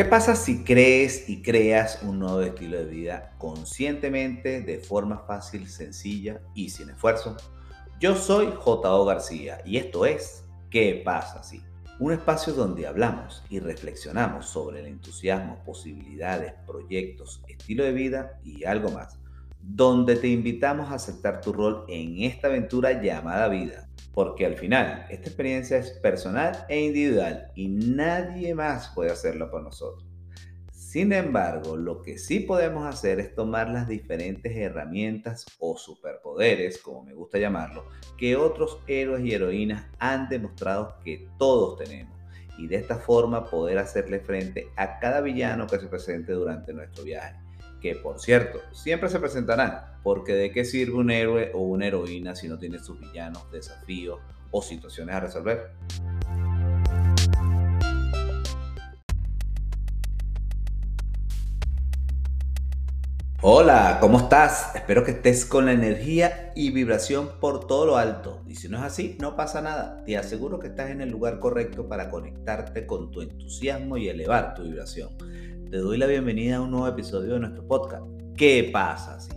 ¿Qué pasa si crees y creas un nuevo estilo de vida conscientemente, de forma fácil, sencilla y sin esfuerzo? Yo soy J.O. García y esto es ¿Qué pasa si? Un espacio donde hablamos y reflexionamos sobre el entusiasmo, posibilidades, proyectos, estilo de vida y algo más. Donde te invitamos a aceptar tu rol en esta aventura llamada vida. Porque al final esta experiencia es personal e individual y nadie más puede hacerlo por nosotros. Sin embargo, lo que sí podemos hacer es tomar las diferentes herramientas o superpoderes, como me gusta llamarlo, que otros héroes y heroínas han demostrado que todos tenemos. Y de esta forma poder hacerle frente a cada villano que se presente durante nuestro viaje que por cierto, siempre se presentarán, porque de qué sirve un héroe o una heroína si no tiene sus villanos, desafíos o situaciones a resolver. Hola, ¿cómo estás? Espero que estés con la energía y vibración por todo lo alto. Y si no es así, no pasa nada. Te aseguro que estás en el lugar correcto para conectarte con tu entusiasmo y elevar tu vibración te doy la bienvenida a un nuevo episodio de nuestro podcast. ¿Qué pasa si?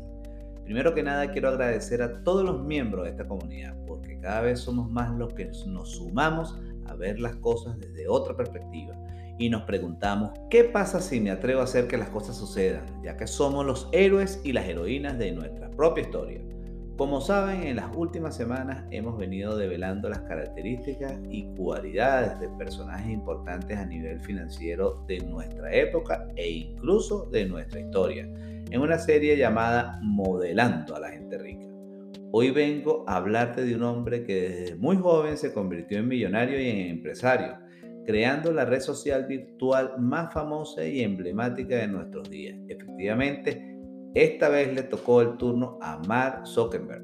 Primero que nada quiero agradecer a todos los miembros de esta comunidad porque cada vez somos más los que nos sumamos a ver las cosas desde otra perspectiva y nos preguntamos qué pasa si me atrevo a hacer que las cosas sucedan, ya que somos los héroes y las heroínas de nuestra propia historia. Como saben, en las últimas semanas hemos venido develando las características y cualidades de personajes importantes a nivel financiero de nuestra época e incluso de nuestra historia, en una serie llamada Modelando a la gente rica. Hoy vengo a hablarte de un hombre que desde muy joven se convirtió en millonario y en empresario, creando la red social virtual más famosa y emblemática de nuestros días. Efectivamente, esta vez le tocó el turno a Mark Zuckerberg,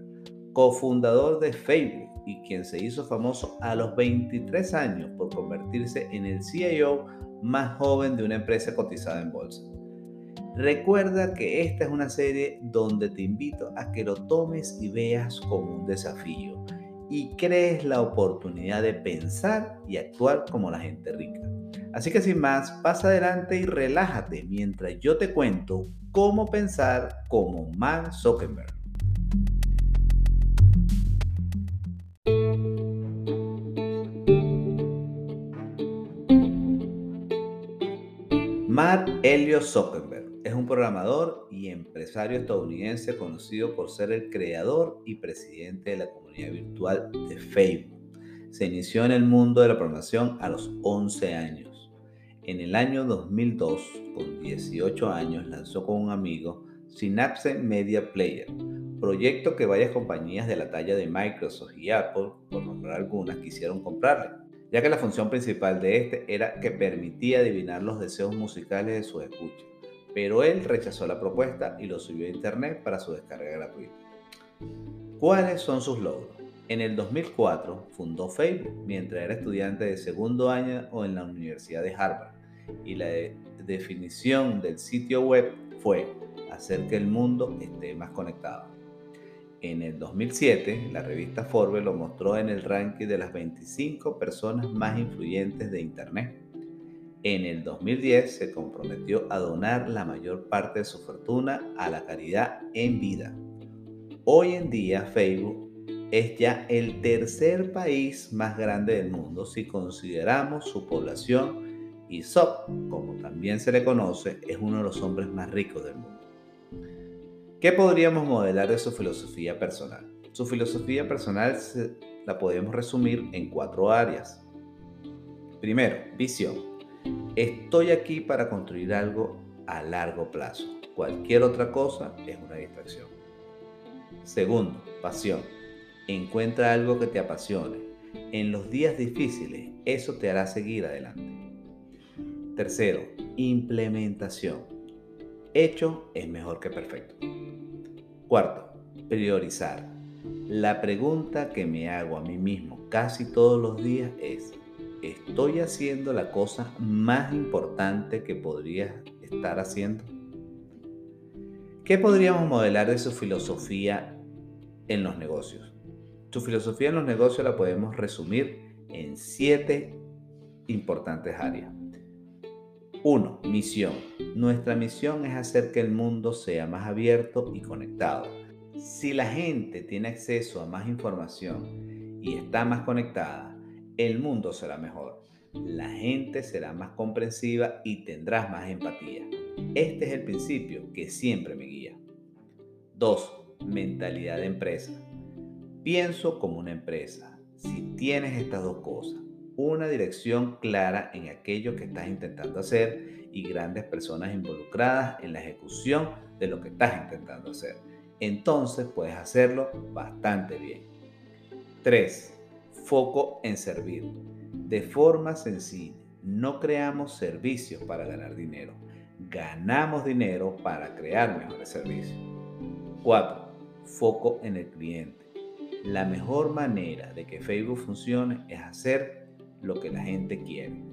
cofundador de Facebook y quien se hizo famoso a los 23 años por convertirse en el CIO más joven de una empresa cotizada en bolsa. Recuerda que esta es una serie donde te invito a que lo tomes y veas como un desafío y crees la oportunidad de pensar y actuar como la gente rica. Así que sin más, pasa adelante y relájate mientras yo te cuento cómo pensar como Mark Zuckerberg. Mark Elliot Zuckerberg es un programador y empresario estadounidense conocido por ser el creador y presidente de la comunidad virtual de Facebook. Se inició en el mundo de la programación a los 11 años en el año 2002, con 18 años, lanzó con un amigo Synapse Media Player, proyecto que varias compañías de la talla de Microsoft y Apple, por nombrar algunas, quisieron comprarle, ya que la función principal de este era que permitía adivinar los deseos musicales de sus escuchas. Pero él rechazó la propuesta y lo subió a internet para su descarga gratuita. ¿Cuáles son sus logros? En el 2004 fundó Facebook mientras era estudiante de segundo año en la Universidad de Harvard y la definición del sitio web fue hacer que el mundo esté más conectado. En el 2007, la revista Forbes lo mostró en el ranking de las 25 personas más influyentes de Internet. En el 2010 se comprometió a donar la mayor parte de su fortuna a la caridad en vida. Hoy en día Facebook es ya el tercer país más grande del mundo si consideramos su población y Sop, como también se le conoce, es uno de los hombres más ricos del mundo. ¿Qué podríamos modelar de su filosofía personal? Su filosofía personal la podemos resumir en cuatro áreas. Primero, visión. Estoy aquí para construir algo a largo plazo. Cualquier otra cosa es una distracción. Segundo, pasión. Encuentra algo que te apasione. En los días difíciles, eso te hará seguir adelante. Tercero, implementación. Hecho es mejor que perfecto. Cuarto, priorizar. La pregunta que me hago a mí mismo casi todos los días es, ¿estoy haciendo la cosa más importante que podría estar haciendo? ¿Qué podríamos modelar de su filosofía en los negocios? Su filosofía en los negocios la podemos resumir en siete importantes áreas. 1. Misión. Nuestra misión es hacer que el mundo sea más abierto y conectado. Si la gente tiene acceso a más información y está más conectada, el mundo será mejor. La gente será más comprensiva y tendrás más empatía. Este es el principio que siempre me guía. 2. Mentalidad de empresa. Pienso como una empresa. Si tienes estas dos cosas, una dirección clara en aquello que estás intentando hacer y grandes personas involucradas en la ejecución de lo que estás intentando hacer. Entonces puedes hacerlo bastante bien. 3. Foco en servir. De forma sencilla, no creamos servicios para ganar dinero. Ganamos dinero para crear mejores servicios. 4. Foco en el cliente. La mejor manera de que Facebook funcione es hacer lo que la gente quiere.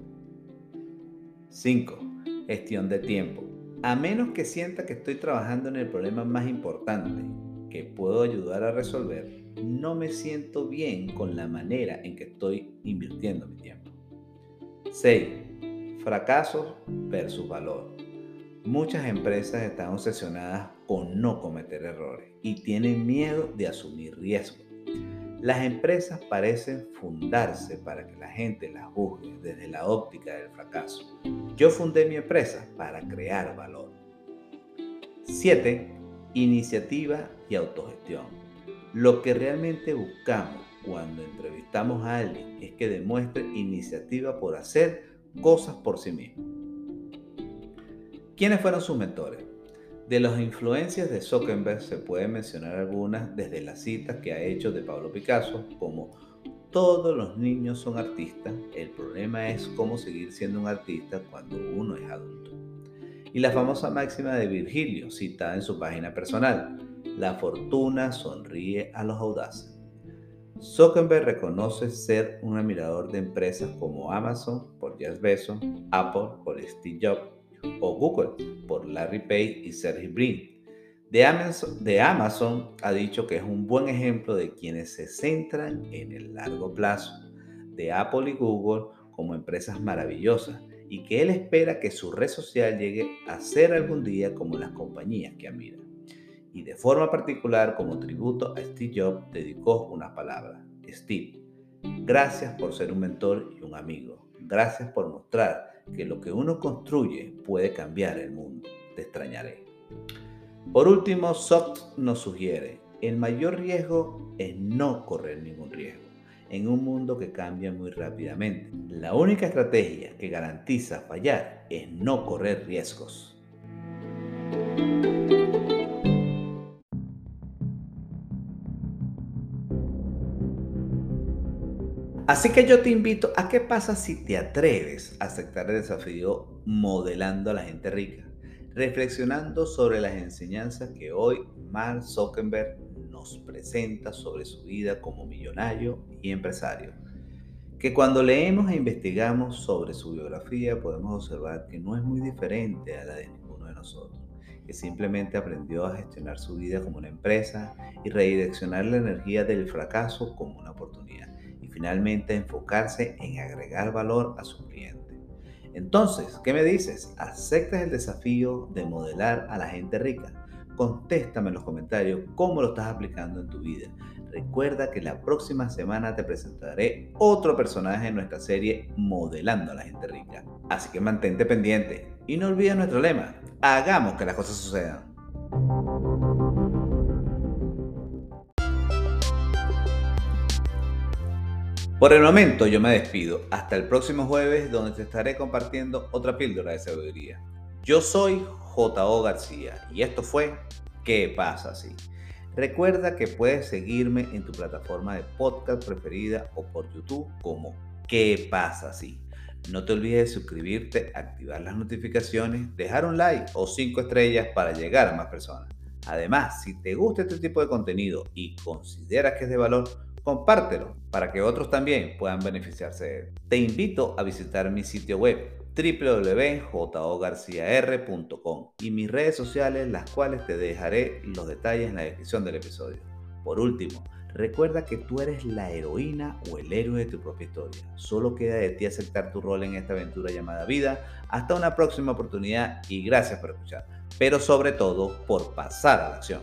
5. Gestión de tiempo. A menos que sienta que estoy trabajando en el problema más importante que puedo ayudar a resolver, no me siento bien con la manera en que estoy invirtiendo mi tiempo. 6. Fracasos versus valor. Muchas empresas están obsesionadas con no cometer errores y tienen miedo de asumir riesgos. Las empresas parecen fundarse para que la gente las juzgue desde la óptica del fracaso. Yo fundé mi empresa para crear valor. 7. Iniciativa y autogestión. Lo que realmente buscamos cuando entrevistamos a alguien es que demuestre iniciativa por hacer cosas por sí mismo. ¿Quiénes fueron sus mentores? De las influencias de Zuckerberg se pueden mencionar algunas desde las citas que ha hecho de Pablo Picasso, como todos los niños son artistas, el problema es cómo seguir siendo un artista cuando uno es adulto. Y la famosa máxima de Virgilio, citada en su página personal, la fortuna sonríe a los audaces. Zuckerberg reconoce ser un admirador de empresas como Amazon por Jeff Bezos, Apple por Steve Jobs, o Google Larry Page y Sergey Brin. De Amazon, de Amazon ha dicho que es un buen ejemplo de quienes se centran en el largo plazo, de Apple y Google como empresas maravillosas y que él espera que su red social llegue a ser algún día como las compañías que admira. Y de forma particular, como tributo a Steve Jobs, dedicó unas palabras. Steve, gracias por ser un mentor y un amigo. Gracias por mostrar que lo que uno construye puede cambiar el mundo. Te extrañaré. Por último, Soft nos sugiere, el mayor riesgo es no correr ningún riesgo en un mundo que cambia muy rápidamente. La única estrategia que garantiza fallar es no correr riesgos. Así que yo te invito a qué pasa si te atreves a aceptar el desafío modelando a la gente rica, reflexionando sobre las enseñanzas que hoy Mark Zuckerberg nos presenta sobre su vida como millonario y empresario. Que cuando leemos e investigamos sobre su biografía podemos observar que no es muy diferente a la de ninguno de nosotros, que simplemente aprendió a gestionar su vida como una empresa y redireccionar la energía del fracaso como una oportunidad finalmente enfocarse en agregar valor a su cliente. Entonces, ¿qué me dices? ¿Aceptas el desafío de modelar a la gente rica? Contéstame en los comentarios cómo lo estás aplicando en tu vida. Recuerda que la próxima semana te presentaré otro personaje en nuestra serie Modelando a la gente rica. Así que mantente pendiente y no olvides nuestro lema, hagamos que las cosas sucedan. Por el momento yo me despido. Hasta el próximo jueves donde te estaré compartiendo otra píldora de sabiduría. Yo soy J.O. García y esto fue ¿Qué pasa así? Recuerda que puedes seguirme en tu plataforma de podcast preferida o por YouTube como ¿Qué pasa así? No te olvides de suscribirte, activar las notificaciones, dejar un like o cinco estrellas para llegar a más personas. Además, si te gusta este tipo de contenido y consideras que es de valor, compártelo para que otros también puedan beneficiarse de él. Te invito a visitar mi sitio web www.jogarciar.com y mis redes sociales, las cuales te dejaré los detalles en la descripción del episodio. Por último, Recuerda que tú eres la heroína o el héroe de tu propia historia. Solo queda de ti aceptar tu rol en esta aventura llamada vida. Hasta una próxima oportunidad y gracias por escuchar. Pero sobre todo por pasar a la acción.